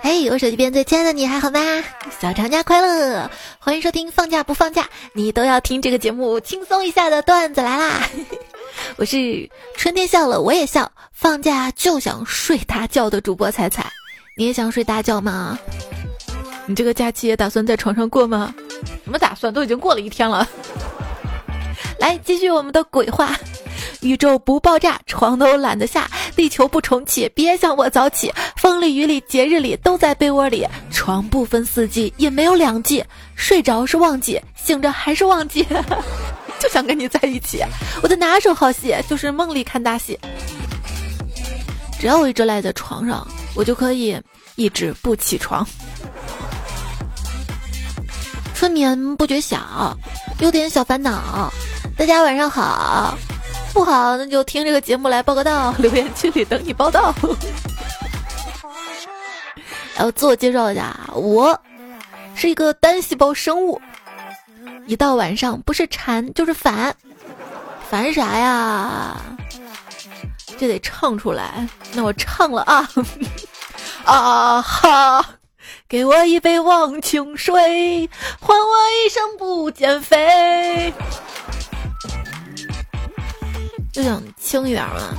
嘿，我手机边最亲爱的你还好吗？小长假快乐！欢迎收听放假不放假，你都要听这个节目，轻松一下的段子来啦！我是春天笑了我也笑，放假就想睡大觉的主播彩彩，你也想睡大觉吗？你这个假期也打算在床上过吗？什么打算？都已经过了一天了。来，继续我们的鬼话。宇宙不爆炸，床都懒得下；地球不重启，别想我早起。风里雨里节日里，都在被窝里。床不分四季，也没有两季。睡着是忘记，醒着还是忘记。就想跟你在一起。我的拿手好戏就是梦里看大戏。只要我一直赖在床上，我就可以一直不起床。春眠不觉晓，有点小烦恼。大家晚上好。不好，那就听这个节目来报个到，留言区里等你报道。然后自我介绍一下，我是一个单细胞生物，一到晚上不是馋就是烦，烦啥呀？这得唱出来，那我唱了啊 啊哈！给我一杯忘情水，换我一生不减肥。就想轻一点嘛，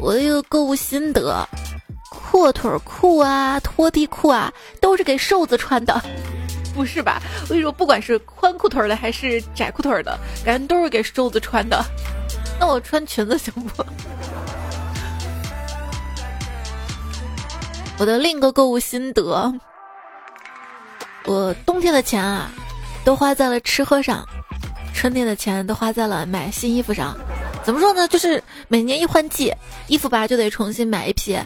我的一个购物心得，阔腿裤啊、拖地裤啊，都是给瘦子穿的，不是吧？我跟你说，不管是宽裤腿的还是窄裤腿的，感觉都是给瘦子穿的。那我穿裙子行不？我的另一个购物心得，我冬天的钱啊，都花在了吃喝上，春天的钱都花在了买新衣服上。怎么说呢？就是每年一换季，衣服吧就得重新买一批，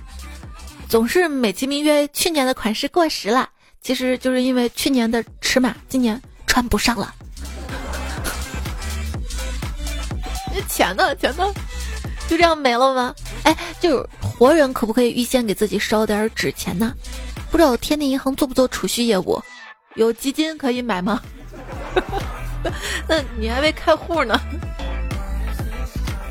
总是美其名曰去年的款式过时了，其实就是因为去年的尺码今年穿不上了。那钱呢？钱呢？就这样没了吗？哎，就是活人可不可以预先给自己烧点纸钱呢？不知道天地银行做不做储蓄业务？有基金可以买吗？那你还没开户呢。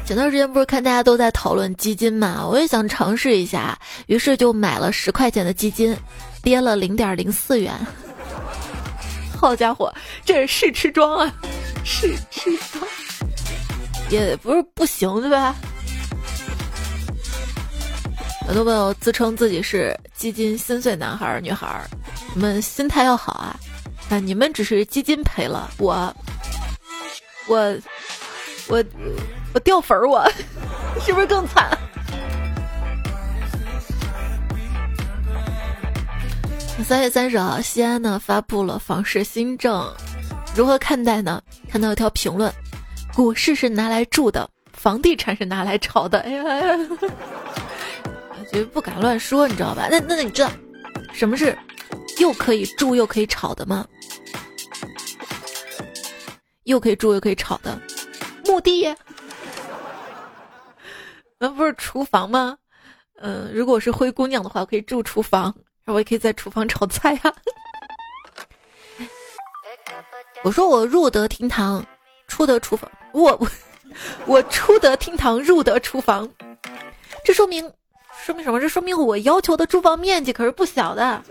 前段时间不是看大家都在讨论基金嘛，我也想尝试一下，于是就买了十块钱的基金，跌了零点零四元。好家伙，这是试吃装啊，试吃装，也不是不行对吧？很多朋友自称自己是基金心碎男孩儿女孩儿，你们心态要好啊！啊，你们只是基金赔了我，我，我。我掉粉儿，我是不是更惨？三月三十号，西安呢发布了房市新政，如何看待呢？看到一条评论：股市是拿来住的，房地产是拿来炒的。哎呀，就不敢乱说，你知道吧？那那那你知道什么是又可以住又可以炒的吗？又可以住又可以炒的墓地。那不是厨房吗？嗯，如果是灰姑娘的话，可以住厨房，然后我也可以在厨房炒菜呀。我说我入得厅堂，出得厨房，我我我出得厅堂，入得厨房，这说明说明什么？这说明我要求的住房面积可是不小的。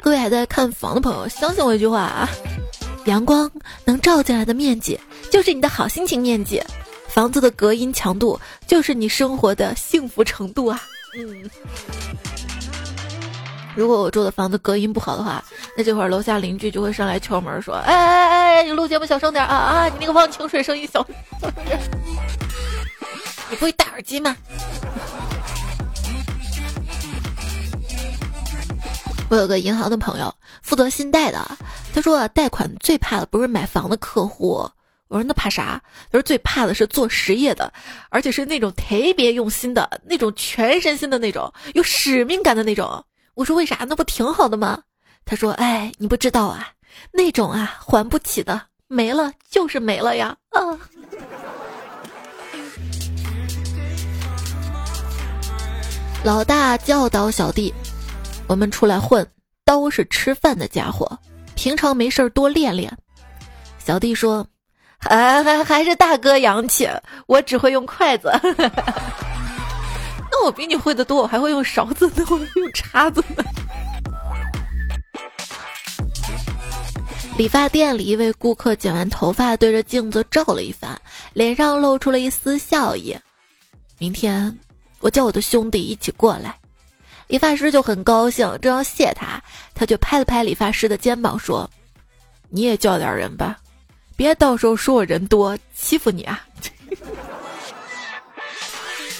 各位还在看房的朋友，相信我一句话啊：阳光能照进来的面积，就是你的好心情面积。房子的隔音强度就是你生活的幸福程度啊！嗯，如果我住的房子隔音不好的话，那这会儿楼下邻居就会上来敲门说：“哎哎哎，你录节目小声点啊啊！你那个忘情水声音小小声点。”你不会戴耳机吗？我有个银行的朋友负责信贷的，他说贷款最怕的不是买房的客户。我说那怕啥？他说最怕的是做实业的，而且是那种特别用心的那种，全身心的那种，有使命感的那种。我说为啥？那不挺好的吗？他说：“哎，你不知道啊，那种啊还不起的，没了就是没了呀。”啊！老大教导小弟：“我们出来混，刀是吃饭的家伙，平常没事多练练。”小弟说。还还还是大哥洋气，我只会用筷子。那我比你会的多，我还会用勺子呢，我用叉子呢。理发店里，一位顾客剪完头发，对着镜子照了一番，脸上露出了一丝笑意。明天我叫我的兄弟一起过来。理发师就很高兴，正要谢他，他就拍了拍理发师的肩膀说：“你也叫点人吧，别到时候说我人多欺负你啊！”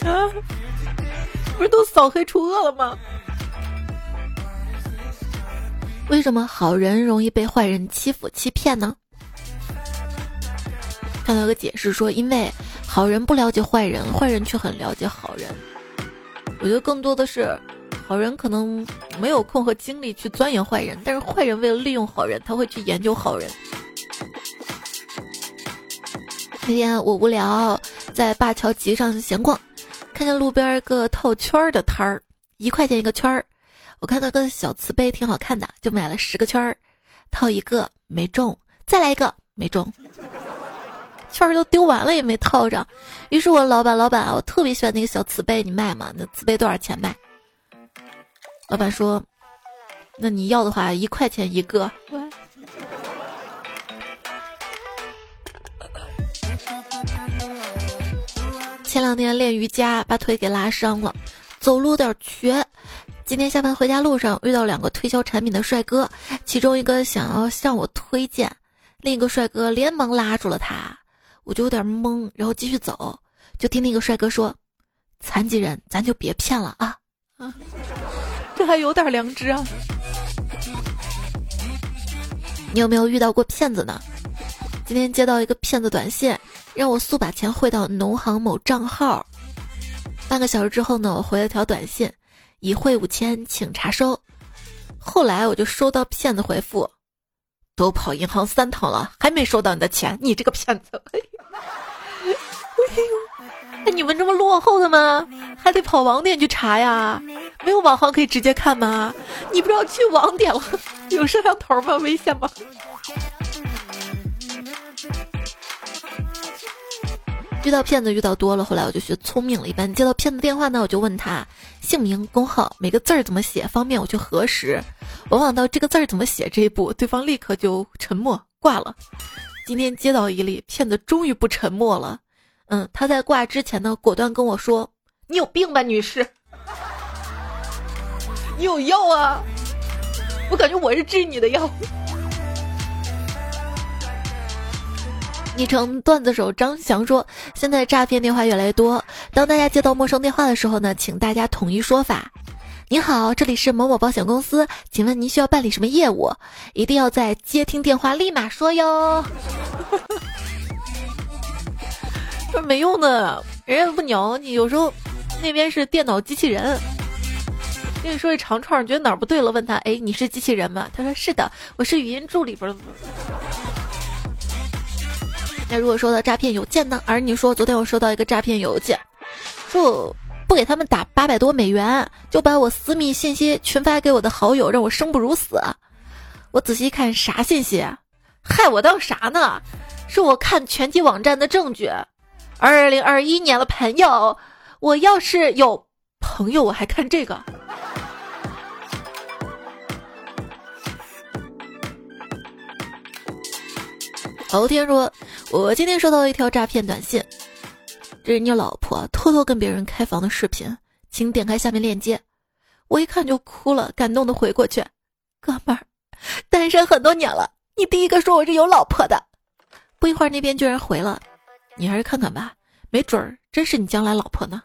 啊，不是都扫黑除恶了吗？为什么好人容易被坏人欺负欺骗呢？看到个解释说，因为好人不了解坏人，坏人却很了解好人。我觉得更多的是，好人可能没有空和精力去钻研坏人，但是坏人为了利用好人，他会去研究好人。那天我无聊，在灞桥集上闲逛，看见路边一个套圈儿的摊儿，一块钱一个圈儿。我看到个小瓷杯挺好看的，就买了十个圈儿，套一个没中，再来一个没中，圈儿都丢完了也没套上。于是我老板，老板，我特别喜欢那个小瓷杯，你卖吗？那瓷杯多少钱卖？老板说，那你要的话一块钱一个。前两天练瑜伽，把腿给拉伤了，走路有点瘸。今天下班回家路上遇到两个推销产品的帅哥，其中一个想要向我推荐，另一个帅哥连忙拉住了他，我就有点懵，然后继续走，就听那个帅哥说：“残疾人咱就别骗了啊，啊，还有点良知啊。”你有没有遇到过骗子呢？今天接到一个骗子短信，让我速把钱汇到农行某账号，半个小时之后呢，我回了条短信。已汇五千，请查收。后来我就收到骗子回复，都跑银行三趟了，还没收到你的钱，你这个骗子！哎呦，哎，你们这么落后的吗？还得跑网点去查呀？没有网号可以直接看吗？你不知道去网点了，有摄像头吗？危险吗？遇到骗子遇到多了，后来我就学聪明了。一般接到骗子电话呢，我就问他姓名、工号，每个字儿怎么写，方便我去核实。往往到这个字儿怎么写这一步，对方立刻就沉默挂了。今天接到一例骗子，终于不沉默了。嗯，他在挂之前呢，果断跟我说：“你有病吧，女士？你有药啊？我感觉我是治你的药。”昵称段子手张翔说：“现在诈骗电话越来越多，当大家接到陌生电话的时候呢，请大家统一说法。你好，这里是某某保险公司，请问您需要办理什么业务？一定要在接听电话立马说哟。说没用的，人家不鸟你。有时候那边是电脑机器人，跟你说一长串，你觉得哪儿不对了，问他：哎，你是机器人吗？他说是的，我是语音助理。不是。”那如果收到诈骗邮件呢？而你说昨天我收到一个诈骗邮件，说我不给他们打八百多美元，就把我私密信息群发给我的好友，让我生不如死。我仔细看啥信息？害我当啥呢？是我看拳击网站的证据。二零二一年的朋友，我要是有朋友，我还看这个。昨天说，我今天收到了一条诈骗短信，这是你老婆偷偷跟别人开房的视频，请点开下面链接。我一看就哭了，感动的回过去，哥们儿，单身很多年了，你第一个说我是有老婆的。不一会儿那边居然回了，你还是看看吧，没准儿真是你将来老婆呢。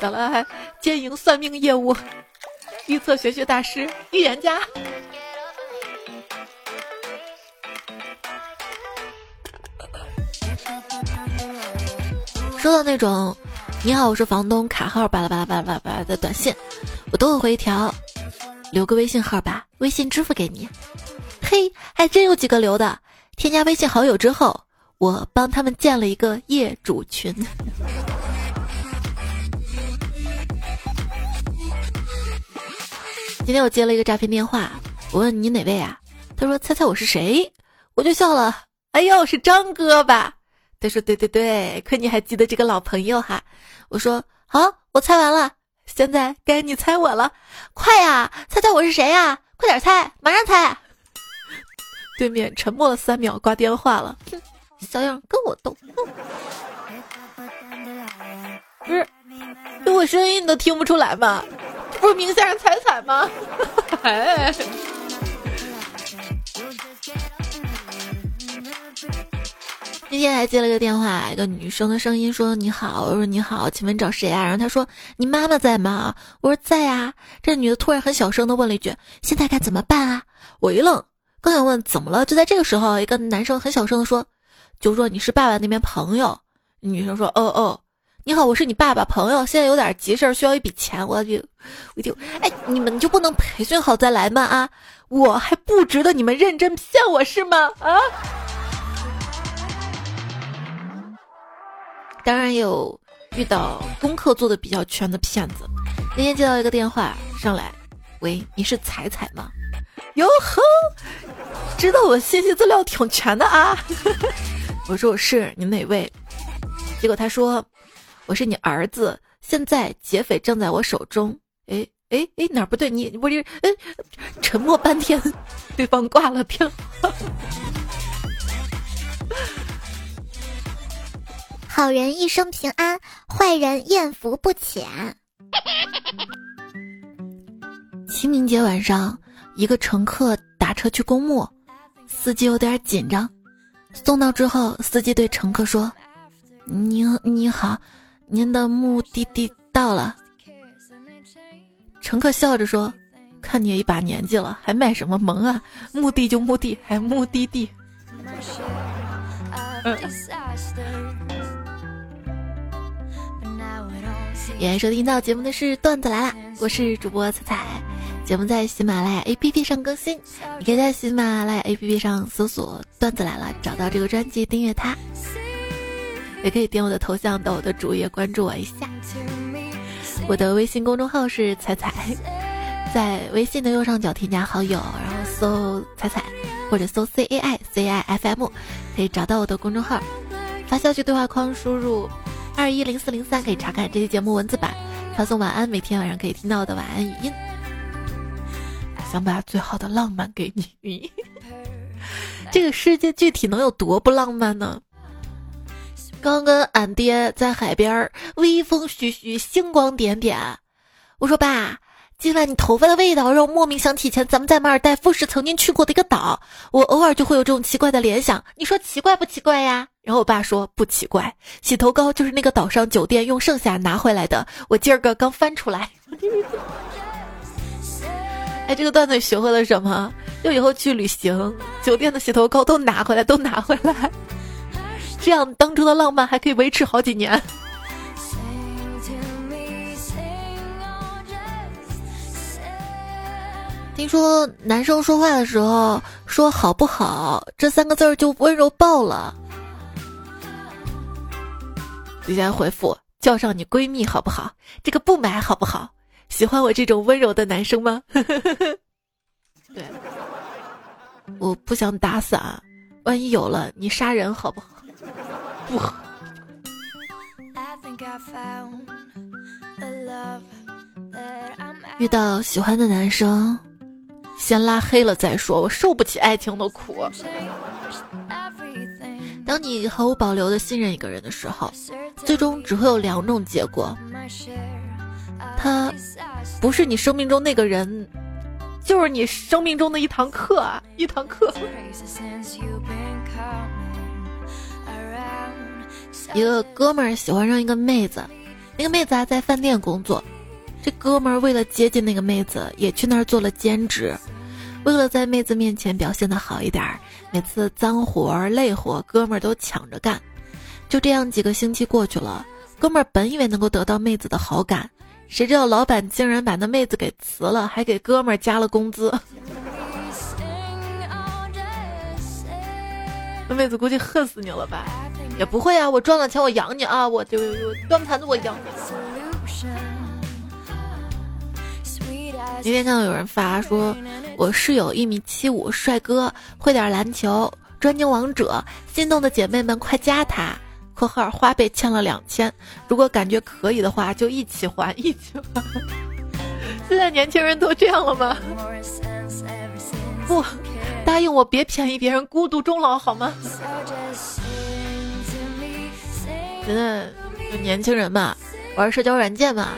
咋了？还兼营算命业务，预测玄学大师，预言家。收到那种“你好，我是房东，卡号巴拉巴拉巴拉巴拉”的短信，我都会回一条：“留个微信号吧，微信支付给你。”嘿，还真有几个留的。添加微信好友之后，我帮他们建了一个业主群。今天我接了一个诈骗电话，我问你哪位啊？他说：“猜猜我是谁？”我就笑了。哎呦，是张哥吧？他说：“对对对，亏你还记得这个老朋友哈。”我说：“好，我猜完了，现在该你猜我了，快呀，猜猜我是谁呀？快点猜，马上猜。对面沉默了三秒，挂电话了。小样跟我斗。不是，我声音你都听不出来吗？这不是明先生彩彩吗？哎。那天还接了个电话，一个女生的声音说：“你好。”我说：“你好，请问找谁啊？”然后她说：“你妈妈在吗？”我说：“在啊。”这女的突然很小声的问了一句：“现在该怎么办啊？”我一愣，刚想问怎么了，就在这个时候，一个男生很小声的说：“就说你是爸爸那边朋友。”女生说：“哦哦，你好，我是你爸爸朋友，现在有点急事儿，需要一笔钱，我就，我就，哎，你们就不能培训好再来吗？啊，我还不值得你们认真骗我是吗？啊？”当然有遇到功课做的比较全的骗子。那天接到一个电话上来，喂，你是彩彩吗？哟呵，知道我信息资料挺全的啊。我说我是，你哪位？结果他说我是你儿子，现在劫匪正在我手中。哎哎哎，哪不对？你我这哎，沉默半天，对方挂了电话。好人一生平安，坏人艳福不浅。清明节晚上，一个乘客打车去公墓，司机有点紧张。送到之后，司机对乘客说：“您你好，您的目的地到了。”乘客笑着说：“看你也一把年纪了，还卖什么萌啊？目的就目的，还目的地。”欢迎收听到节目的是段子来了，我是主播彩彩，节目在喜马拉雅 APP 上更新，你可以在喜马拉雅 APP 上搜索“段子来了”，找到这个专辑订阅它，也可以点我的头像到我的主页关注我一下。我的微信公众号是彩彩，在微信的右上角添加好友，然后搜彩彩或者搜 C A I C I F M，可以找到我的公众号，发消息对话框输入。二一零四零三可以查看这期节目文字版，发送晚安，每天晚上可以听到我的晚安语音。想把最好的浪漫给你，这个世界具体能有多不浪漫呢？刚跟俺爹在海边，微风徐徐，星光点点。我说爸。今晚你头发的味道让我莫名想起前咱们在马尔代夫时曾经去过的一个岛，我偶尔就会有这种奇怪的联想，你说奇怪不奇怪呀？然后我爸说不奇怪，洗头膏就是那个岛上酒店用剩下拿回来的，我今儿个刚翻出来。哎，这个段子学会了什么？就以后去旅行，酒店的洗头膏都拿回来，都拿回来，这样当初的浪漫还可以维持好几年。听说男生说话的时候说好不好这三个字儿就温柔爆了。底下回复叫上你闺蜜好不好？这个不买好不好？喜欢我这种温柔的男生吗？对，我不想打伞，万一有了你杀人好不好？不好。遇到喜欢的男生。先拉黑了再说，我受不起爱情的苦。当你毫无保留的信任一个人的时候，最终只会有两种结果：他不是你生命中那个人，就是你生命中的一堂课啊，一堂课。一个哥们儿喜欢上一个妹子，那个妹子还在饭店工作。这哥们儿为了接近那个妹子，也去那儿做了兼职。为了在妹子面前表现的好一点，每次脏活儿累活，哥们儿都抢着干。就这样几个星期过去了，哥们儿本以为能够得到妹子的好感，谁知道老板竟然把那妹子给辞了，还给哥们儿加了工资。那妹子估计恨死你了吧？也不会啊，我赚了钱我养你啊，我就端盘子我养你。今天看到有人发说，我室友一米七五，帅哥，会点篮球，专精王者，心动的姐妹们快加他，括号花呗欠了两千，如果感觉可以的话就一起还一起还。现在年轻人都这样了吗？不，答应我别便宜别人，孤独终老好吗？现在年轻人嘛，玩社交软件嘛，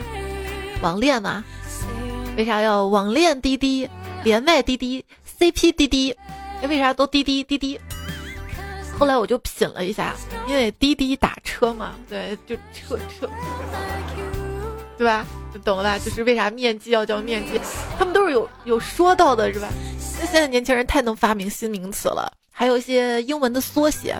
网恋嘛，为啥要网恋滴滴、连麦滴滴、CP 滴滴？为啥都滴滴滴滴？后来我就品了一下，因为滴滴打车嘛，对，就车车，对吧？懂了吧？就是为啥面基要叫面基，他们都是有有说到的，是吧？那现在年轻人太能发明新名词了，还有一些英文的缩写，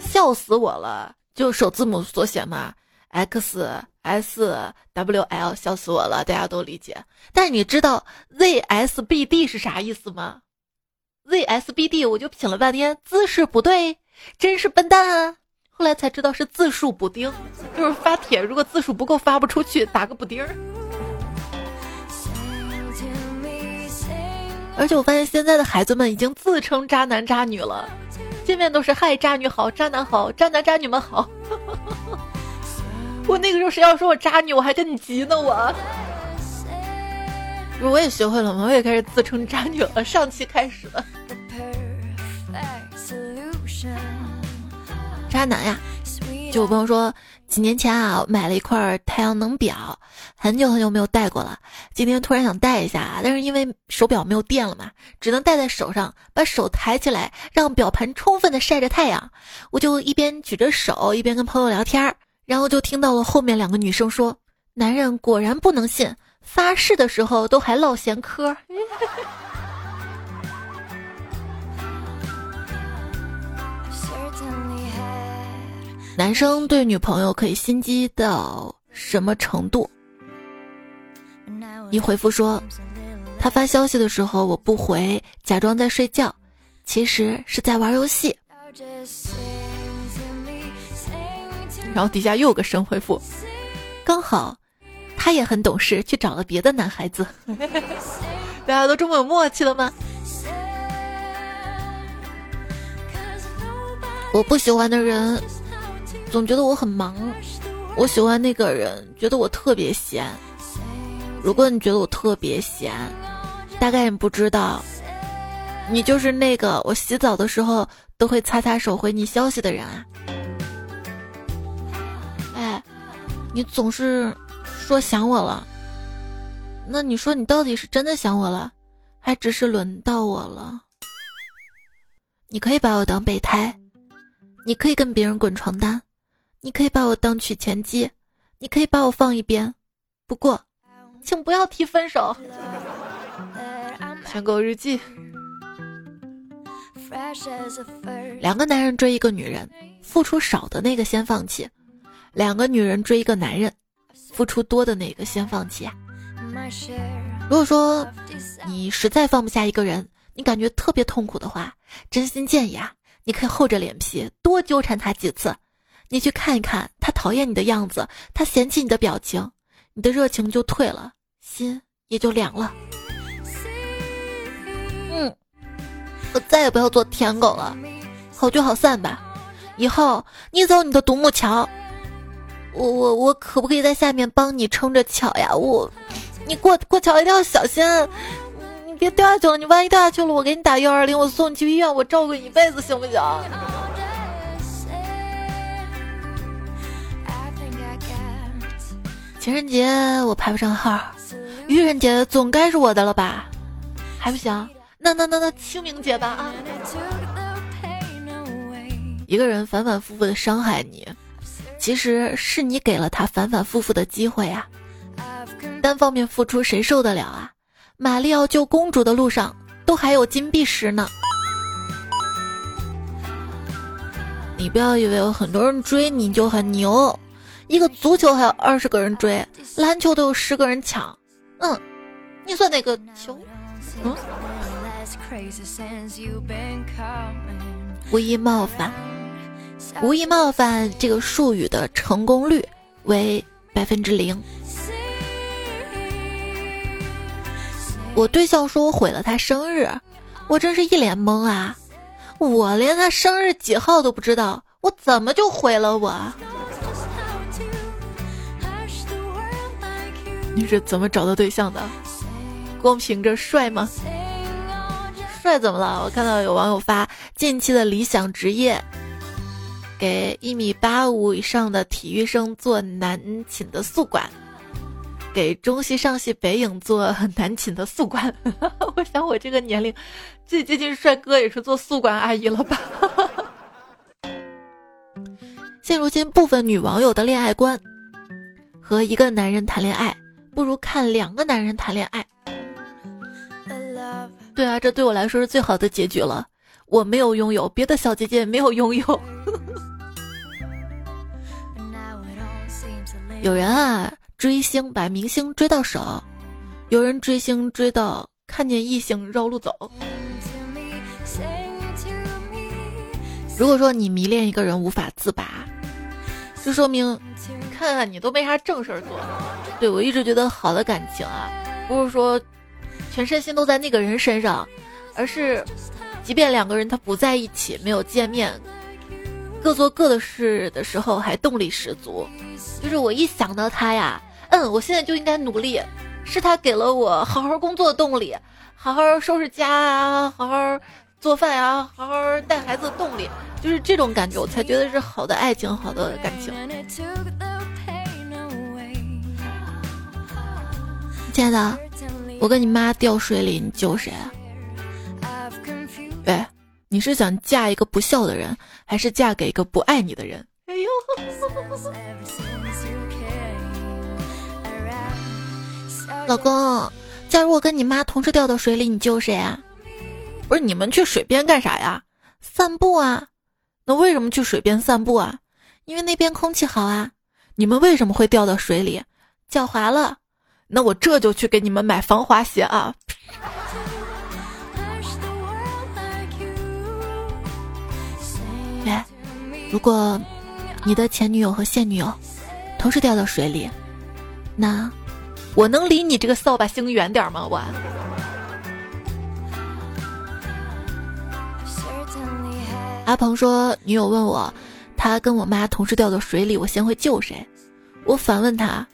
笑死我了！就首字母缩写嘛，X S W L，笑死我了，大家都理解。但是你知道 Z S B D 是啥意思吗？ZSBD，我就品了半天，姿势不对，真是笨蛋啊！后来才知道是字数补丁，就是发帖如果字数不够发不出去，打个补丁儿。而且我发现现在的孩子们已经自称渣男渣女了，见面都是嗨渣女好，渣男好，渣男渣女们好。我那个时候谁要说我渣女，我还跟你急呢我。我也学会了吗？我也开始自称渣女了。上期开始了。渣男呀！就我朋友说，几年前啊，买了一块太阳能表，很久很久没有戴过了。今天突然想戴一下，但是因为手表没有电了嘛，只能戴在手上，把手抬起来，让表盘充分的晒着太阳。我就一边举着手，一边跟朋友聊天，然后就听到了后面两个女生说：“男人果然不能信。”发誓的时候都还唠闲嗑。男生对女朋友可以心机到什么程度？你回复说，他发消息的时候我不回，假装在睡觉，其实是在玩游戏。然后底下又有个神回复，刚好。他也很懂事，去找了别的男孩子。大家都这么有默契了吗？我不喜欢的人，总觉得我很忙；我喜欢那个人，觉得我特别闲。如果你觉得我特别闲，大概你不知道，你就是那个我洗澡的时候都会擦擦手回你消息的人啊！哎，你总是。说想我了，那你说你到底是真的想我了，还只是轮到我了？你可以把我当备胎，你可以跟别人滚床单，你可以把我当取钱机，你可以把我放一边，不过，请不要提分手。舔狗日记，两个男人追一个女人，付出少的那个先放弃；两个女人追一个男人。付出多的那个先放弃啊。如果说你实在放不下一个人，你感觉特别痛苦的话，真心建议啊，你可以厚着脸皮多纠缠他几次。你去看一看他讨厌你的样子，他嫌弃你的表情，你的热情就退了，心也就凉了。嗯，我再也不要做舔狗了，好聚好散吧。以后你走你的独木桥。我我我可不可以在下面帮你撑着桥呀？我，你过过桥一定要小心，你别掉下去了。你万一掉下去了，我给你打幺二零，我送你去医院，我照顾你一辈子，行不行？情人节我排不上号，愚人节总该是我的了吧？还不行？那那那那清明节吧啊！一个人反反复复的伤害你。其实是你给了他反反复复的机会啊，单方面付出谁受得了啊？玛丽要救公主的路上都还有金币石呢。你不要以为有很多人追你就很牛，一个足球还有二十个人追，篮球都有十个人抢。嗯，你算哪个球？嗯，无意冒犯。无意冒犯这个术语的成功率为百分之零。我对象说我毁了他生日，我真是一脸懵啊！我连他生日几号都不知道，我怎么就毁了我？你是怎么找到对象的？光凭着帅吗？帅怎么了？我看到有网友发近期的理想职业，给一米八五以上的体育生做男寝的宿管，给中戏、上戏、北影做男寝的宿管。我想我这个年龄，最接近帅哥也是做宿管阿姨了吧？现如今部分女网友的恋爱观，和一个男人谈恋爱，不如看两个男人谈恋爱。对啊，这对我来说是最好的结局了。我没有拥有，别的小姐姐也没有拥有。有人啊追星把明星追到手，有人追星追到看见异性绕路走。如果说你迷恋一个人无法自拔，就说明看看你都没啥正事儿做。对我一直觉得好的感情啊，不是说。全身心都在那个人身上，而是，即便两个人他不在一起，没有见面，各做各的事的时候，还动力十足。就是我一想到他呀，嗯，我现在就应该努力，是他给了我好好工作的动力，好好收拾家啊，好好做饭呀，好好带孩子的动力，就是这种感觉，我才觉得是好的爱情，好的感情。亲爱的。我跟你妈掉水里，你救谁？喂，你是想嫁一个不孝的人，还是嫁给一个不爱你的人？哎呦！老公，假如我跟你妈同时掉到水里，你救谁啊？不是你们去水边干啥呀？散步啊？那为什么去水边散步啊？因为那边空气好啊。你们为什么会掉到水里？脚滑了。那我这就去给你们买防滑鞋啊！哎，如果你的前女友和现女友同时掉到水里，那我能离你这个扫把星远点吗？我。阿鹏说，女友问我，他跟我妈同时掉到水里，我先会救谁？我反问他。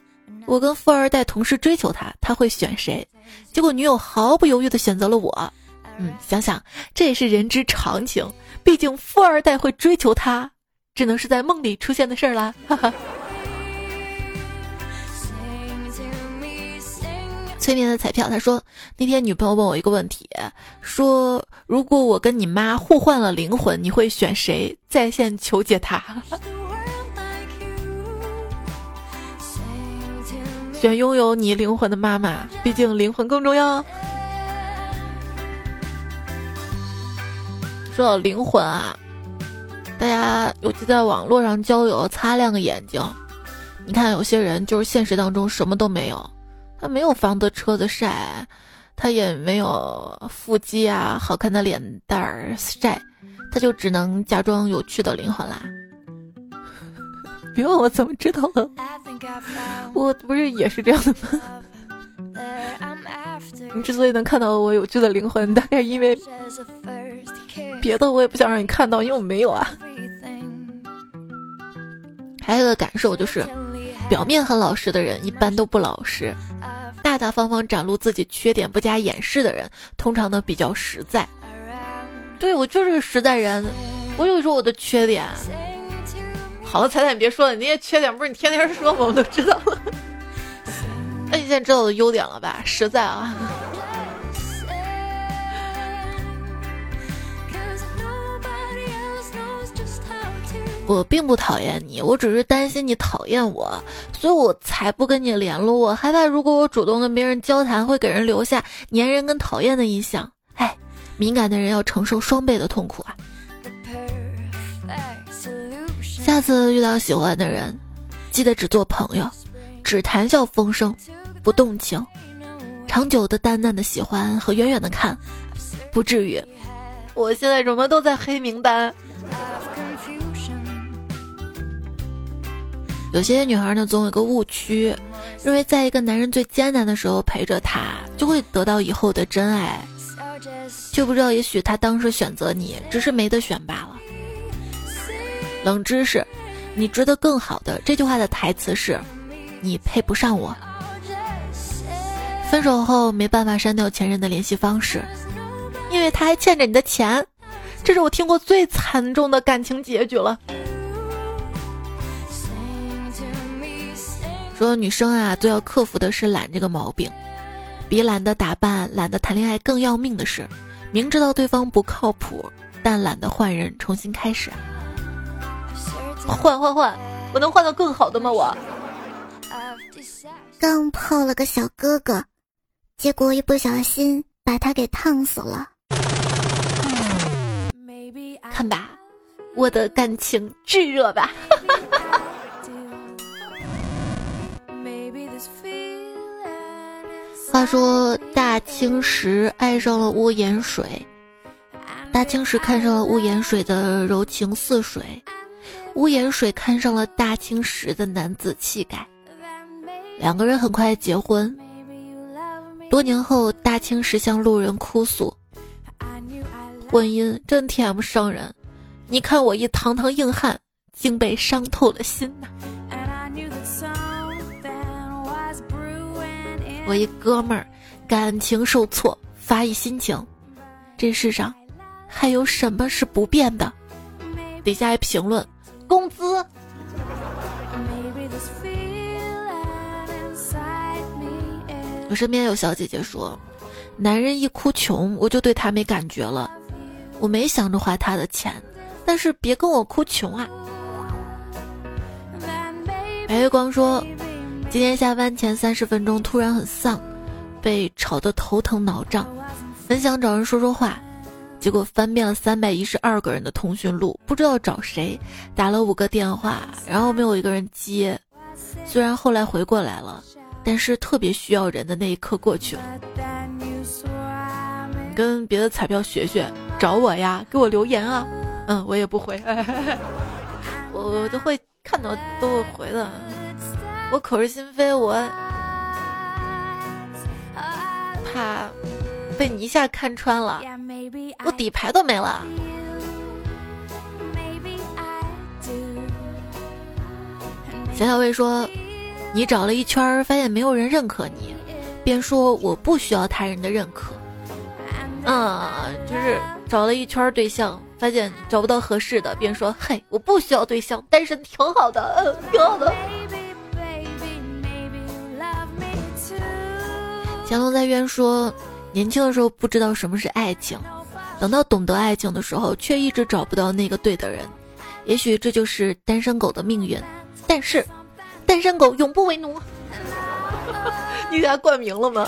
我跟富二代同时追求他，他会选谁？结果女友毫不犹豫的选择了我。嗯，想想这也是人之常情，毕竟富二代会追求他，只能是在梦里出现的事儿啦。哈哈。催眠的彩票，他说那天女朋友问我一个问题，说如果我跟你妈互换了灵魂，你会选谁？在线求解他。选拥有你灵魂的妈妈，毕竟灵魂更重要。说到灵魂啊，大家尤其在网络上交友，擦亮个眼睛。你看，有些人就是现实当中什么都没有，他没有房子、车子晒，他也没有腹肌啊、好看的脸蛋儿晒，他就只能假装有趣的灵魂啦。别问我怎么知道的，我不是也是这样的吗？你之所以能看到我有趣的灵魂，大概因为别的我也不想让你看到，因为我没有啊。还有一个感受就是，表面很老实的人一般都不老实，大大方方展露自己缺点不加掩饰的人，通常都比较实在。对我就是个实在人，我有说我的缺点。好了，彩彩，你别说了，你那些缺点不是你天天说吗？我都知道了。那你现在知道我的优点了吧？实在啊。我并不讨厌你，我只是担心你讨厌我，所以我才不跟你联络。我害怕如果我主动跟别人交谈，会给人留下粘人跟讨厌的印象。哎，敏感的人要承受双倍的痛苦啊。下次遇到喜欢的人，记得只做朋友，只谈笑风生，不动情，长久的淡淡的喜欢和远远的看，不至于。我现在什么都在黑名单。有些女孩呢，总有个误区，认为在一个男人最艰难的时候陪着他，就会得到以后的真爱，却不知道也许他当时选择你，只是没得选罢了。冷知识，你值得更好的。这句话的台词是：你配不上我。分手后没办法删掉前任的联系方式，因为他还欠着你的钱。这是我听过最惨重的感情结局了。说女生啊，最要克服的是懒这个毛病，比懒得打扮、懒得谈恋爱更要命的是，明知道对方不靠谱，但懒得换人重新开始。换换换，我能换到更好的吗？我刚泡了个小哥哥，结果一不小心把他给烫死了。看吧，我的感情炙热吧。话说大青石爱上了屋檐水，大青石看上了屋檐水的柔情似水，屋檐水看上了大青石的男子气概，两个人很快结婚。多年后，大青石向路人哭诉：“婚姻真甜不伤人，你看我一堂堂硬汉，竟被伤透了心呐。”我一哥们儿感情受挫，发一心情：这世上还有什么是不变的？底下一评论：工资。我身边有小姐姐说，男人一哭穷，我就对他没感觉了。我没想着花他的钱，但是别跟我哭穷啊。白月光说。今天下班前三十分钟突然很丧，被吵得头疼脑胀，很想找人说说话，结果翻遍了三百一十二个人的通讯录，不知道找谁，打了五个电话，然后没有一个人接。虽然后来回过来了，但是特别需要人的那一刻过去了。跟别的彩票学学，找我呀，给我留言啊。嗯，我也不回，我都会看到都会回的。我口是心非，我怕被你一下看穿了，我底牌都没了。小小薇说：“你找了一圈，发现没有人认可你，便说我不需要他人的认可。”嗯，就是找了一圈对象，发现找不到合适的，便说：“嘿，我不需要对象，单身挺好的，嗯，挺好的。”乾隆在渊说：“年轻的时候不知道什么是爱情，等到懂得爱情的时候，却一直找不到那个对的人。也许这就是单身狗的命运。但是，单身狗永不为奴。你给他冠名了吗？”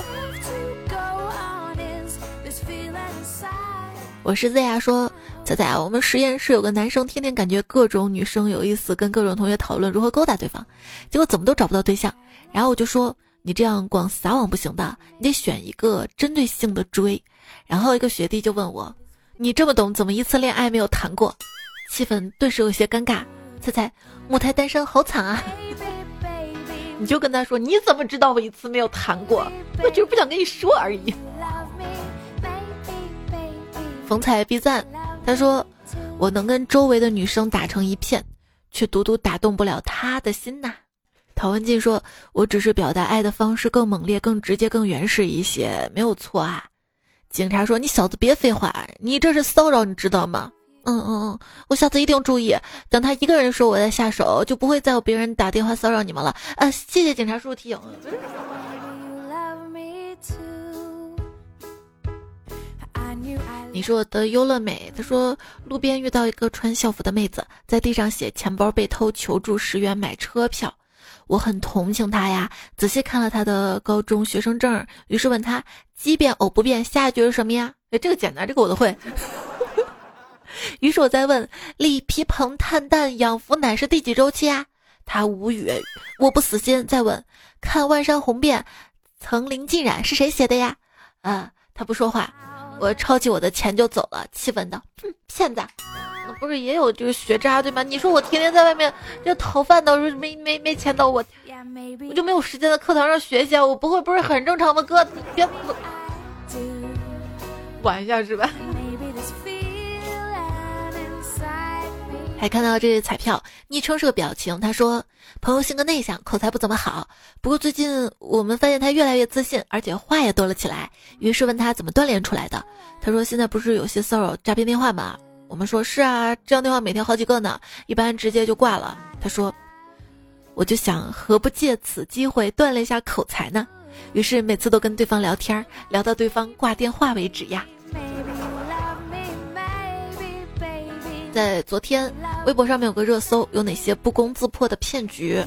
我是 Z 呀，说仔仔，我们实验室有个男生，天天感觉各种女生有意思，跟各种同学讨论如何勾搭对方，结果怎么都找不到对象。然后我就说。你这样光撒网不行的，你得选一个针对性的追。然后一个学弟就问我：“你这么懂，怎么一次恋爱没有谈过？”气氛顿时有些尴尬。猜猜，母胎单身好惨啊！你就跟他说：“你怎么知道我一次没有谈过？我就是不想跟你说而已。”逢彩必赞，他说：“我能跟周围的女生打成一片，却独独打动不了他的心呐。”陶文静说：“我只是表达爱的方式更猛烈、更直接、更原始一些，没有错啊。”警察说：“你小子别废话，你这是骚扰，你知道吗？”嗯嗯嗯，我下次一定注意。等他一个人说我再下手，就不会再有别人打电话骚扰你们了。呃，谢谢警察叔叔提醒。你说我的优乐美，他说路边遇到一个穿校服的妹子，在地上写钱包被偷，求助十元买车票。我很同情他呀，仔细看了他的高中学生证，于是问他：奇变偶不变，下一句是什么呀？哎，这个简单，这个我都会。于是我再问：立皮蓬碳氮氧氟奶是第几周期啊？他无语。我不死心，再问：看万山红遍，层林尽染是谁写的呀？啊，他不说话。我抄起我的钱就走了，气愤道：哼，骗子！不是也有就是学渣对吗？你说我天天在外面这讨饭的，没没没钱到我，我就没有时间在课堂上学习啊！我不会不是很正常吗？哥，别玩一下是吧？还看到这彩票，昵称是个表情。他说：“朋友性格内向，口才不怎么好，不过最近我们发现他越来越自信，而且话也多了起来。于是问他怎么锻炼出来的。他说现在不是有些骚扰诈骗电话吗？我们说是啊，这样电话每天好几个呢，一般直接就挂了。他说，我就想何不借此机会锻炼一下口才呢？于是每次都跟对方聊天，聊到对方挂电话为止呀。”在昨天，微博上面有个热搜，有哪些不攻自破的骗局？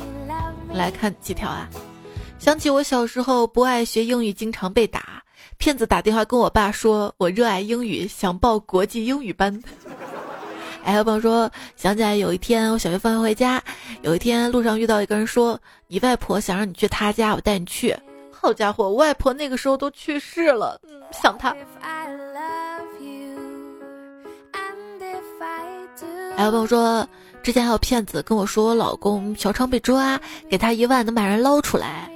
来看几条啊！想起我小时候不爱学英语，经常被打。骗子打电话跟我爸说，我热爱英语，想报国际英语班。还有朋友说，想起来有一天我小学放学回家，有一天路上遇到一个人说，你外婆想让你去她家，我带你去。好家伙，我外婆那个时候都去世了，嗯，想她。还有朋友说，之前还有骗子跟我说，我老公嫖娼被抓，给他一万能把人捞出来。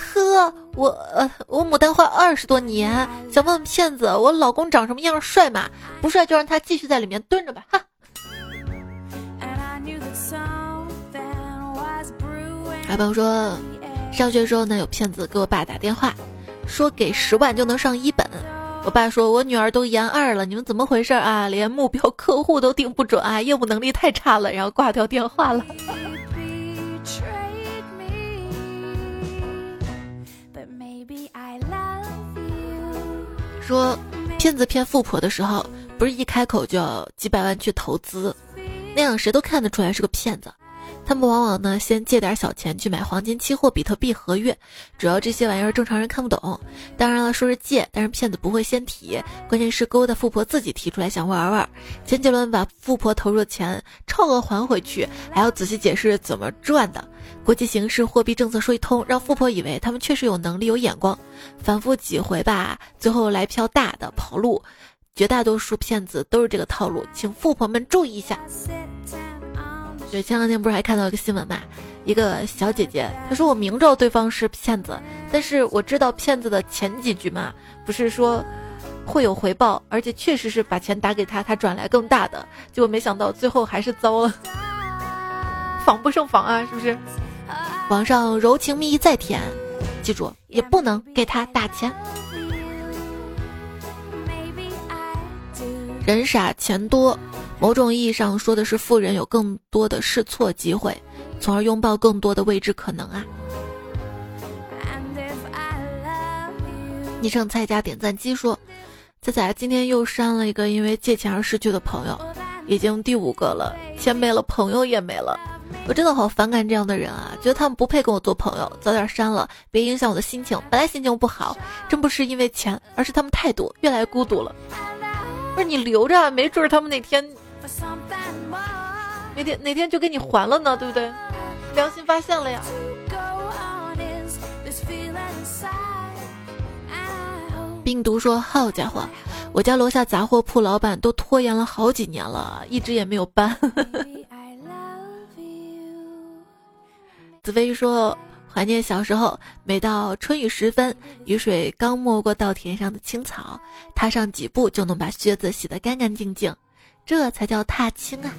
呵，我呃我牡丹花二十多年，想问问骗子，我老公长什么样？帅吗？不帅就让他继续在里面蹲着吧。哈。还有朋友说，上学时候呢，有骗子给我爸打电话，说给十万就能上一本。我爸说：“我女儿都研二了，你们怎么回事啊？连目标客户都定不准啊，业务能力太差了。”然后挂掉电话了。说骗子骗富婆的时候，不是一开口就要几百万去投资，那样谁都看得出来是个骗子。他们往往呢，先借点小钱去买黄金、期货、比特币、合约，主要这些玩意儿正常人看不懂。当然了，说是借，但是骗子不会先提，关键是勾搭富婆自己提出来想玩玩。前几轮把富婆投入的钱超额还回去，还要仔细解释怎么赚的。国际形势、货币政策说一通，让富婆以为他们确实有能力、有眼光。反复几回吧，最后来票大的跑路。绝大多数骗子都是这个套路，请富婆们注意一下。对，前两天不是还看到一个新闻嘛？一个小姐姐她说：“我明知道对方是骗子，但是我知道骗子的前几句嘛，不是说会有回报，而且确实是把钱打给他，他转来更大的。结果没想到最后还是糟了，防不胜防啊，是不是？网上柔情蜜意再甜，记住也不能给他打钱。人傻钱多。”某种意义上说的是，富人有更多的试错机会，从而拥抱更多的未知可能啊！昵称蔡家点赞机说：“仔仔今天又删了一个因为借钱而失去的朋友，已经第五个了，钱没了，朋友也没了。我真的好反感这样的人啊！觉得他们不配跟我做朋友，早点删了，别影响我的心情。本来心情不好，真不是因为钱，而是他们太多越来越孤独了。不是你留着，没准他们哪天……”哪天哪天就给你还了呢，对不对？良心发现了呀！病毒说：“好家伙，我家楼下杂货铺老板都拖延了好几年了，一直也没有搬。”紫薇说：“怀念小时候，每到春雨时分，雨水刚没过稻田上的青草，踏上几步就能把靴子洗得干干净净。”这才叫踏青啊！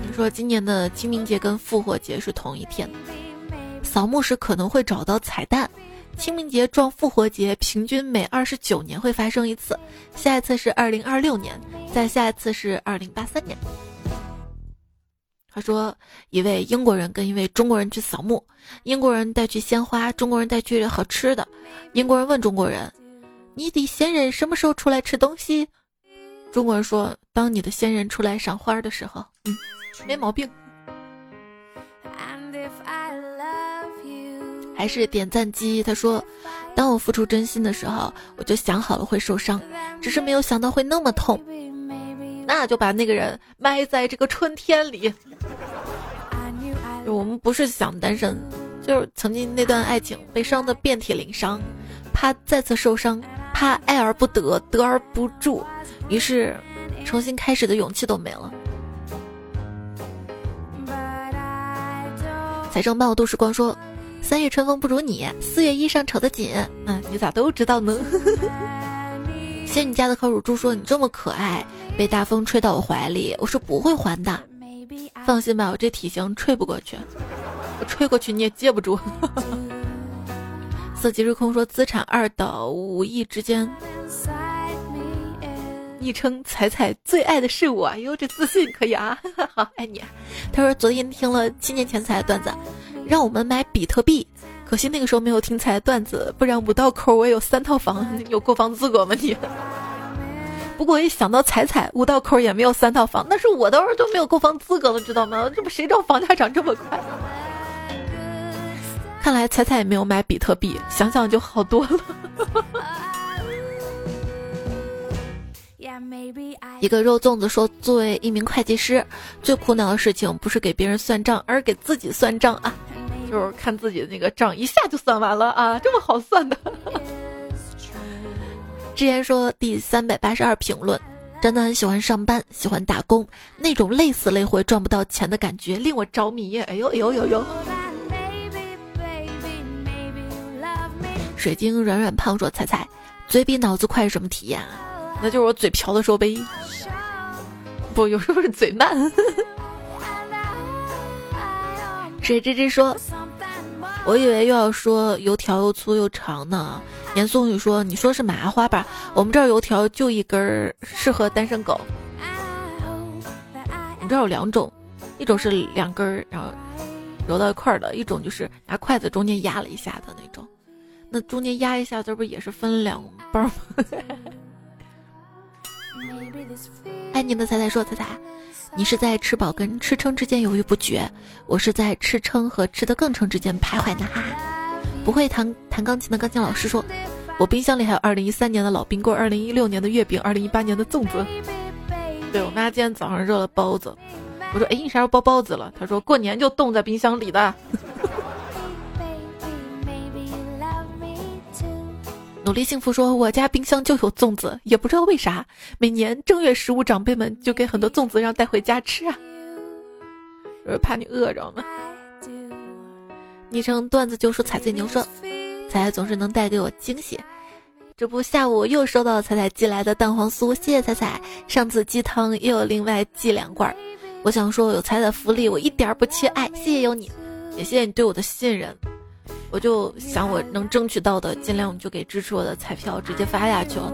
你说今年的清明节跟复活节是同一天，扫墓时可能会找到彩蛋。清明节撞复活节，平均每二十九年会发生一次，下一次是二零二六年，再下一次是二零八三年。他说，一位英国人跟一位中国人去扫墓，英国人带去鲜花，中国人带去好吃的。英国人问中国人。你的先人什么时候出来吃东西？中国人说：“当你的先人出来赏花的时候。”嗯，没毛病。还是点赞机，他说：“当我付出真心的时候，我就想好了会受伤，只是没有想到会那么痛。那就把那个人埋在这个春天里。我们不是想单身，就是曾经那段爱情被伤的遍体鳞伤，怕再次受伤。”怕爱而不得，得而不住，于是重新开始的勇气都没了。财政报都市光说：“三月春风不如你，四月衣裳扯得紧。”嗯，你咋都知道呢？仙女家的烤乳猪说：“你这么可爱，被大风吹到我怀里，我是不会还的。放心吧，我这体型吹不过去，我吹过去你也接不住。”色即日空说：“资产二到五亿之间。”昵称彩彩最爱的是我，哎呦这自信可以啊，好爱你。他说昨天听了七年前彩的段子，让我们买比特币。可惜那个时候没有听彩的段子，不然五道口我有三套房，有购房资格吗你？不过一想到彩彩五道口也没有三套房，那是我倒是都没有购房资格了，知道吗？这不谁知道房价涨这么快？看来彩彩也没有买比特币，想想就好多了。一个肉粽子说：“作为一名会计师，最苦恼的事情不是给别人算账，而是给自己算账啊。”就是看自己的那个账一下就算完了啊，这么好算的。之前说第三百八十二评论，真的很喜欢上班，喜欢打工，那种累死累活赚不到钱的感觉令我着迷。哎呦呦呦呦！水晶软软胖说：“彩彩，嘴比脑子快是什么体验啊？那就是我嘴瓢的时候呗。不，有时候是嘴慢。”水吱吱说。我以为又要说油条又粗又长呢。严松宇说：“你说是麻花吧？我们这儿油条就一根儿，适合单身狗。我们这儿有两种，一种是两根儿，然后揉到一块儿的；一种就是拿筷子中间压了一下的那种。那中间压一下，这不也是分两包吗？”爱 你的彩彩说：“彩彩。”你是在吃饱跟吃撑之间犹豫不决，我是在吃撑和吃得更撑之间徘徊呢。哈，不会弹弹钢琴的钢琴老师说，我冰箱里还有二零一三年的老冰棍，二零一六年的月饼，二零一八年的粽子。对我妈今天早上热了包子，我说哎，你啥时候包包子了？她说过年就冻在冰箱里的。努力幸福说：“我家冰箱就有粽子，也不知道为啥，每年正月十五长辈们就给很多粽子让带回家吃啊，是怕你饿着吗？”昵称段子就说彩最牛说：“彩彩总是能带给我惊喜。”这不，下午又收到了彩彩寄来的蛋黄酥，谢谢彩彩。上次鸡汤又有另外寄两罐。我想说，有彩彩福利，我一点不缺爱。谢谢有你，也谢谢你对我的信任。我就想，我能争取到的，尽量就给支持我的彩票直接发下去了。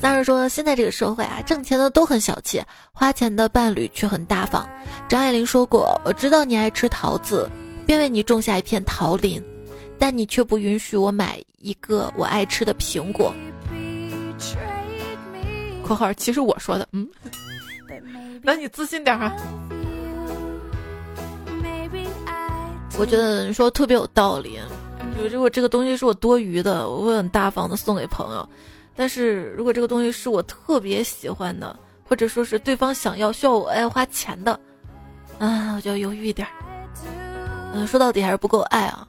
三儿说，现在这个社会啊，挣钱的都很小气，花钱的伴侣却很大方。张爱玲说过，我知道你爱吃桃子，便为你种下一片桃林，但你却不允许我买一个我爱吃的苹果。括号，其实我说的，嗯，那你自信点啊。我觉得你说特别有道理，如果这个东西是我多余的，我会很大方的送给朋友；但是如果这个东西是我特别喜欢的，或者说是对方想要需要我爱花钱的，啊，我就要犹豫一点。嗯，说到底还是不够爱啊。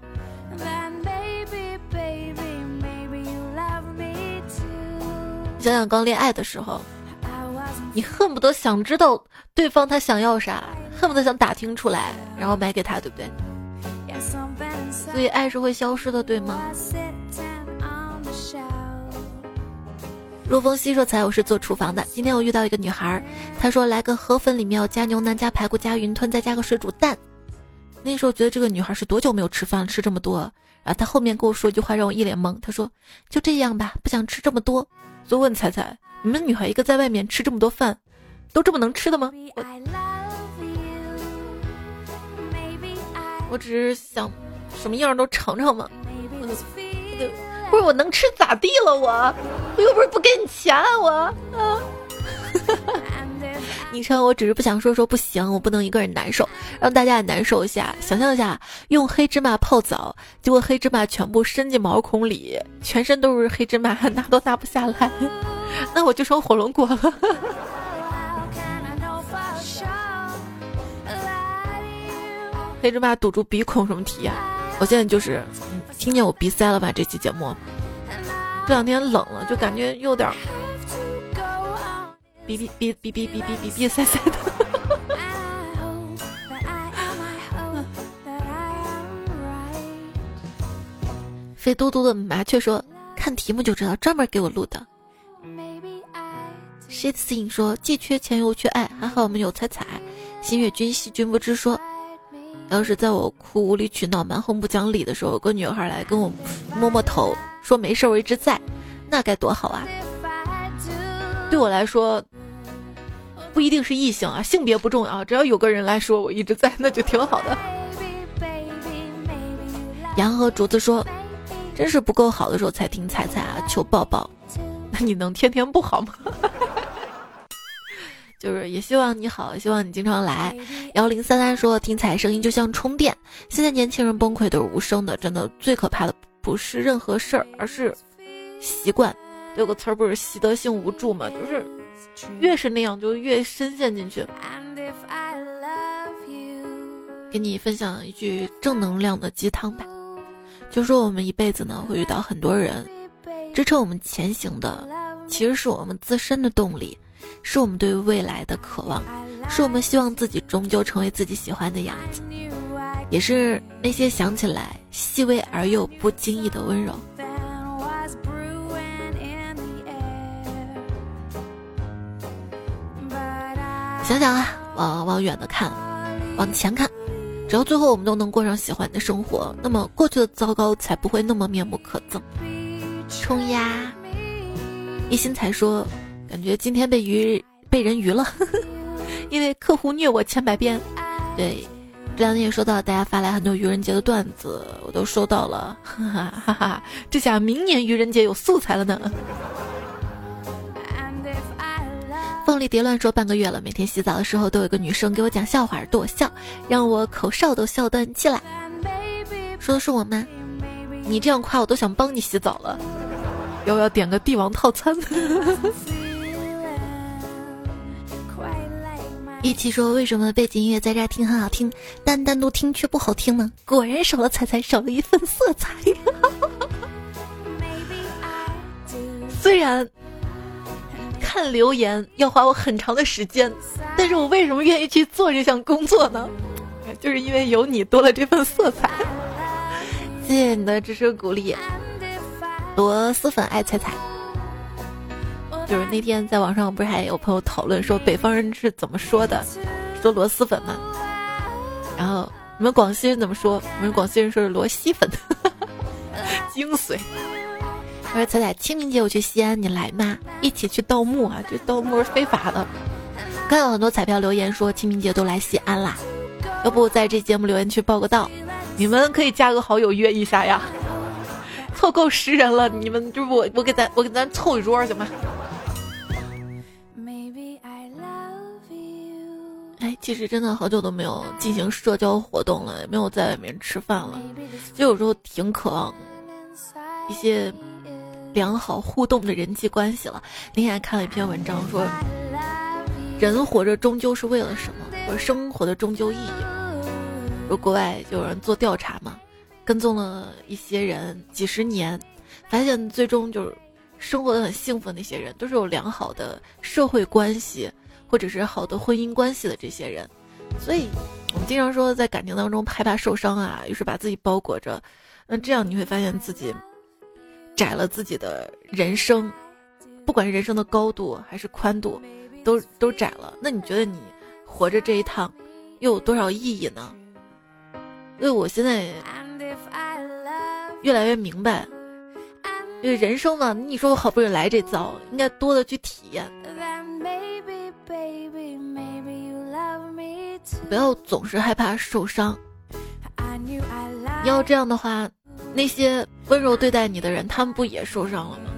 想想刚恋爱的时候，你恨不得想知道对方他想要啥，恨不得想打听出来，然后买给他，对不对？所以爱是会消失的，对吗？陆风熙说：“才我是做厨房的。今天我遇到一个女孩，她说来个河粉，里面要加牛腩、加排骨、加云吞，再加个水煮蛋。那时候觉得这个女孩是多久没有吃饭了，吃这么多。然后她后面跟我说一句话，让我一脸懵。她说：就这样吧，不想吃这么多。所以问彩彩，你们女孩一个在外面吃这么多饭，都这么能吃的吗？”我只是想，什么样都尝尝嘛。不是我能吃咋地了？我我又不是不给你钱啊！我啊，昵称我只是不想说说不行，我不能一个人难受，让大家也难受一下。想象一下，用黑芝麻泡澡，结果黑芝麻全部伸进毛孔里，全身都是黑芝麻，拿都拿不下来，那我就成火龙果了。黑芝麻堵住鼻孔什么体验？我现在就是听见我鼻塞了吧？这期节目这两天冷了，就感觉有点鼻鼻鼻鼻鼻鼻鼻鼻鼻塞塞的。肥嘟嘟的麻雀说：“看题目就知道，专门给我录的。shit thing 说既缺钱又缺爱，还好我们有彩彩。新月君兮君不知说，要是在我哭无理取闹蛮横不讲理的时候，有个女孩来跟我摸摸头，说没事我一直在，那该多好啊！对我来说，不一定是异性啊，性别不重要，只要有个人来说我一直在，那就挺好的。杨和竹子说，真是不够好的时候才听彩彩啊，求抱抱。那 你能天天不好吗？就是也希望你好，希望你经常来。幺零三三说听彩声音就像充电。现在年轻人崩溃都是无声的，真的最可怕的不是任何事儿，而是习惯。有个词儿不是习得性无助吗？就是越是那样就越深陷进去。给你分享一句正能量的鸡汤吧，就说我们一辈子呢会遇到很多人，支撑我们前行的，其实是我们自身的动力。是我们对未来的渴望，是我们希望自己终究成为自己喜欢的样子，也是那些想起来细微而又不经意的温柔。想想啊，往往远的看，往前看，只要最后我们都能过上喜欢的生活，那么过去的糟糕才不会那么面目可憎。冲呀！一心才说。感觉今天被鱼被人鱼了，因为客户虐我千百遍。对，这两天也收到大家发来很多愚人节的段子，我都收到了，哈哈哈哈！这下明年愚人节有素材了呢。凤梨蝶乱说半个月了，每天洗澡的时候都有个女生给我讲笑话逗我笑，让我口哨都笑断气了。说的是我吗？你这样夸我都想帮你洗澡了。要不要点个帝王套餐？一起说为什么背景音乐在这听很好听，但单独听却不好听呢？果然少了彩彩，少了一份色彩。虽然看留言要花我很长的时间，但是我为什么愿意去做这项工作呢？就是因为有你多了这份色彩。谢谢你的支持鼓励，螺蛳粉爱彩彩。就是那天在网上不是还有朋友讨论说北方人是怎么说的，说螺蛳粉嘛，然后你们广西人怎么说？我们广西人说是螺蛳粉，精髓。我说彩彩，清明节我去西安，你来吗？一起去盗墓啊！这盗墓是非法的。看到很多彩票留言说清明节都来西安啦，要不在这节目留言区报个到？你们可以加个好友约一下呀，凑够十人了，你们就我我给咱我给咱凑一桌行吗？哎，其实真的好久都没有进行社交活动了，也没有在外面吃饭了，就有时候挺渴望一些良好互动的人际关系了。那天还看了一篇文章，说人活着终究是为了什么，或者生活的终究意义。说国外就有人做调查嘛，跟踪了一些人几十年，发现最终就是生活的很幸福的那些人，都是有良好的社会关系。或者是好的婚姻关系的这些人，所以我们经常说，在感情当中害怕受伤啊，于是把自己包裹着，那这样你会发现自己窄了自己的人生，不管是人生的高度还是宽度，都都窄了。那你觉得你活着这一趟又有多少意义呢？所以我现在越来越明白，因为人生嘛，你说我好不容易来这遭，应该多的去体验。不要总是害怕受伤。要这样的话，那些温柔对待你的人，他们不也受伤了吗？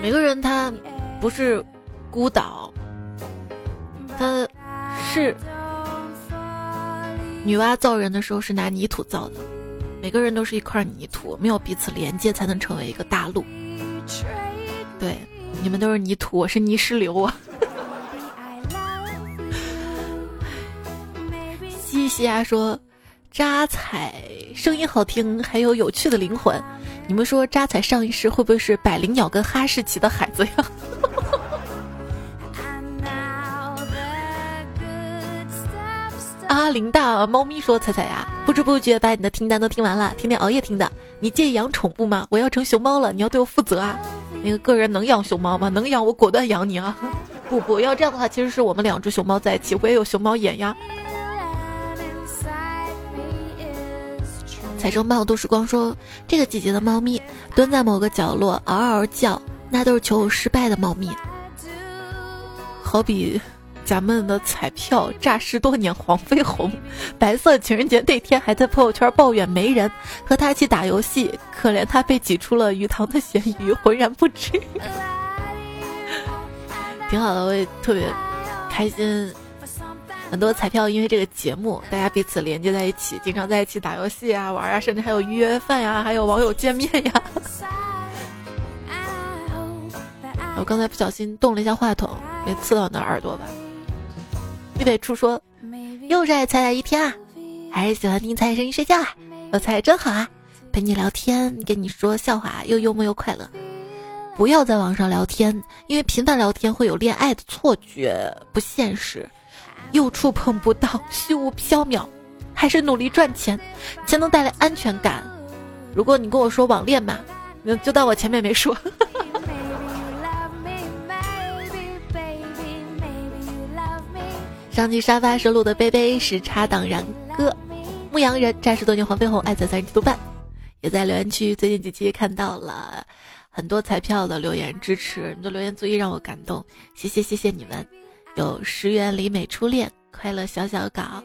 每个人他不是孤岛，他是女娲造人的时候是拿泥土造的。每个人都是一块泥土，没有彼此连接，才能成为一个大陆。对。你们都是泥土，我是泥石流啊！西西啊说：“扎彩声音好听，还有有趣的灵魂。”你们说扎彩上一世会不会是百灵鸟跟哈士奇的孩子呀？啊，啊，林大猫咪说：“彩彩呀，不知不觉把你的听单都听完了，天天熬夜听的。你介意养宠物吗？我要成熊猫了，你要对我负责啊！那个个人能养熊猫吗？能养，我果断养你啊！不不要这样的话，其实是我们两只熊猫在一起，我也有熊猫眼呀。”彩生伴我度时光说：“这个季节的猫咪蹲在某个角落嗷嗷叫，那都是求偶失败的猫咪，好比。”咱们的彩票诈尸多年，黄飞鸿，白色情人节那天还在朋友圈抱怨没人和他一起打游戏，可怜他被挤出了鱼塘的咸鱼，浑然不知。挺好的，我也特别开心。很多彩票因为这个节目，大家彼此连接在一起，经常在一起打游戏啊、玩啊，甚至还有约饭呀，还有网友见面呀。我刚才不小心动了一下话筒，没刺到你的耳朵吧？预备处说，又是爱彩彩一天啊，还是喜欢听彩声音睡觉啊？有彩真好啊，陪你聊天，跟你说笑话，又幽默又快乐。不要在网上聊天，因为频繁聊天会有恋爱的错觉，不现实，又触碰不到，虚无缥缈。还是努力赚钱，才能带来安全感。如果你跟我说网恋嘛，那就当我前面没说。上期沙发收录的杯杯是插档然哥，牧羊人战士多年黄飞鸿爱在三十度半，也在留言区最近几期看到了很多彩票的留言支持，你的留言足以让我感动，谢谢谢谢你们。有十元里美初恋快乐小小稿，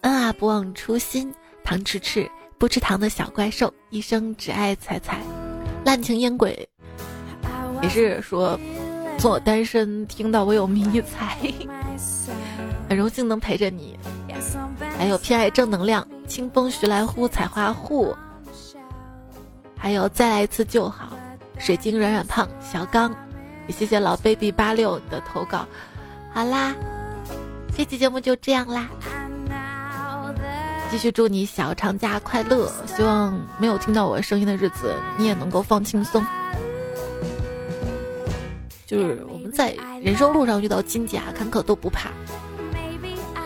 恩啊不忘初心，糖吃吃不吃糖的小怪兽，一生只爱彩彩，滥情烟鬼，也是说从我单身听到我有迷彩。很荣幸能陪着你，还有偏爱正能量，清风徐来乎，采花户，还有再来一次就好，水晶软软胖，小刚，也谢谢老 baby 八六的投稿。好啦，这期节目就这样啦，继续祝你小长假快乐，希望没有听到我声音的日子，你也能够放轻松。就是我们在人生路上遇到荆棘啊、坎坷都不怕。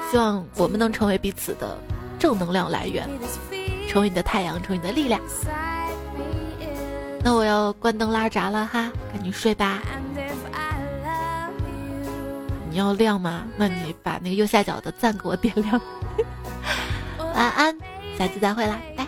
希望我们能成为彼此的正能量来源，成为你的太阳，成为你的力量。那我要关灯拉闸了哈，赶紧睡吧。你要亮吗？那你把那个右下角的赞给我点亮。晚安，下次再会啦。拜